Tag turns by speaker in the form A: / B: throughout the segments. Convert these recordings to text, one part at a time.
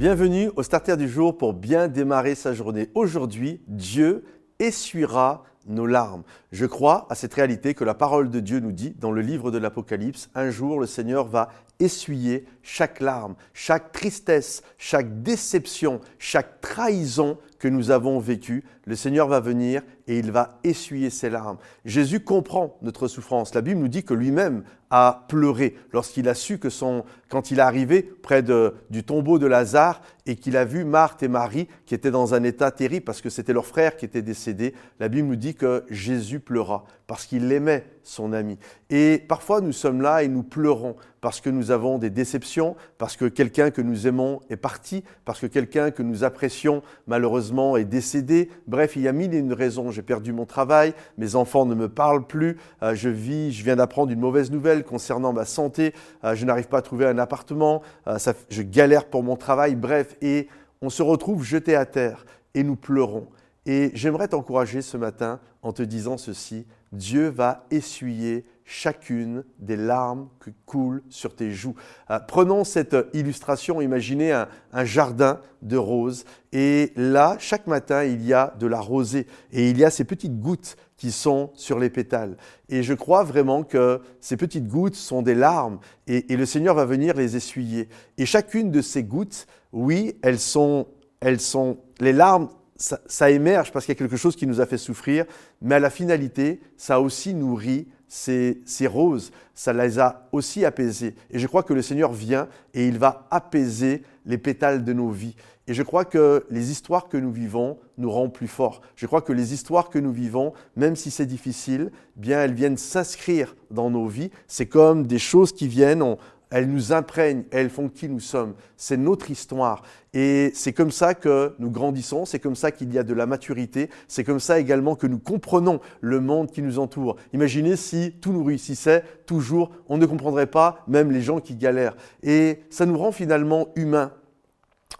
A: Bienvenue au Starter du jour pour bien démarrer sa journée. Aujourd'hui, Dieu essuiera nos larmes. Je crois à cette réalité que la parole de Dieu nous dit dans le livre de l'Apocalypse. Un jour, le Seigneur va essuyer chaque larme, chaque tristesse, chaque déception, chaque trahison que nous avons vécue. Le Seigneur va venir et il va essuyer ses larmes. Jésus comprend notre souffrance. La Bible nous dit que lui-même a pleuré lorsqu'il a su que son, quand il est arrivé près du tombeau de Lazare et qu'il a vu Marthe et Marie qui étaient dans un état terrible parce que c'était leur frère qui était décédé. La Bible nous dit que Jésus pleura parce qu'il aimait son ami. Et parfois nous sommes là et nous pleurons parce que nous avons des déceptions, parce que quelqu'un que nous aimons est parti, parce que quelqu'un que nous apprécions malheureusement est décédé. Bref, il y a mille et une raisons. J'ai perdu mon travail, mes enfants ne me parlent plus, euh, je vis, je viens d'apprendre une mauvaise nouvelle concernant ma santé, euh, je n'arrive pas à trouver un appartement, euh, je galère pour mon travail, bref, et on se retrouve jeté à terre et nous pleurons. Et j'aimerais t'encourager ce matin en te disant ceci, Dieu va essuyer chacune des larmes qui coulent sur tes joues. Euh, prenons cette illustration, imaginez un, jardin de roses, et là, chaque matin, il y a de la rosée, et il y a ces petites gouttes qui sont sur les pétales. Et je crois vraiment que ces petites gouttes sont des larmes, et, et le Seigneur va venir les essuyer. Et chacune de ces gouttes, oui, elles sont, elles sont, les larmes ça, émerge parce qu'il y a quelque chose qui nous a fait souffrir, mais à la finalité, ça a aussi nourri ces, roses, ça les a aussi apaisées. Et je crois que le Seigneur vient et il va apaiser les pétales de nos vies. Et je crois que les histoires que nous vivons nous rendent plus forts. Je crois que les histoires que nous vivons, même si c'est difficile, bien elles viennent s'inscrire dans nos vies. C'est comme des choses qui viennent, elles nous imprègnent, elles font qui nous sommes. C'est notre histoire. Et c'est comme ça que nous grandissons, c'est comme ça qu'il y a de la maturité, c'est comme ça également que nous comprenons le monde qui nous entoure. Imaginez si tout nous réussissait toujours, on ne comprendrait pas même les gens qui galèrent. Et ça nous rend finalement humains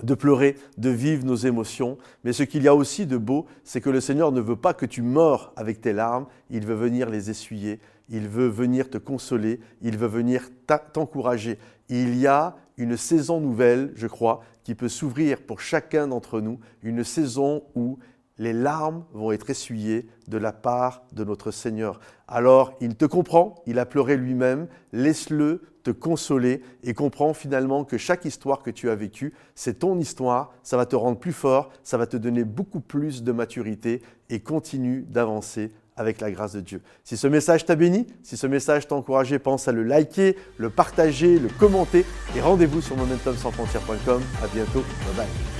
A: de pleurer, de vivre nos émotions. Mais ce qu'il y a aussi de beau, c'est que le Seigneur ne veut pas que tu meurs avec tes larmes, il veut venir les essuyer il veut venir te consoler, il veut venir t'encourager. Il y a une saison nouvelle, je crois, qui peut s'ouvrir pour chacun d'entre nous, une saison où les larmes vont être essuyées de la part de notre Seigneur. Alors, il te comprend, il a pleuré lui-même, laisse-le te consoler et comprends finalement que chaque histoire que tu as vécue, c'est ton histoire, ça va te rendre plus fort, ça va te donner beaucoup plus de maturité et continue d'avancer avec la grâce de Dieu. Si ce message t'a béni, si ce message t'a encouragé, pense à le liker, le partager, le commenter et rendez-vous sur momentumsansfrontières.com. À bientôt. Bye bye.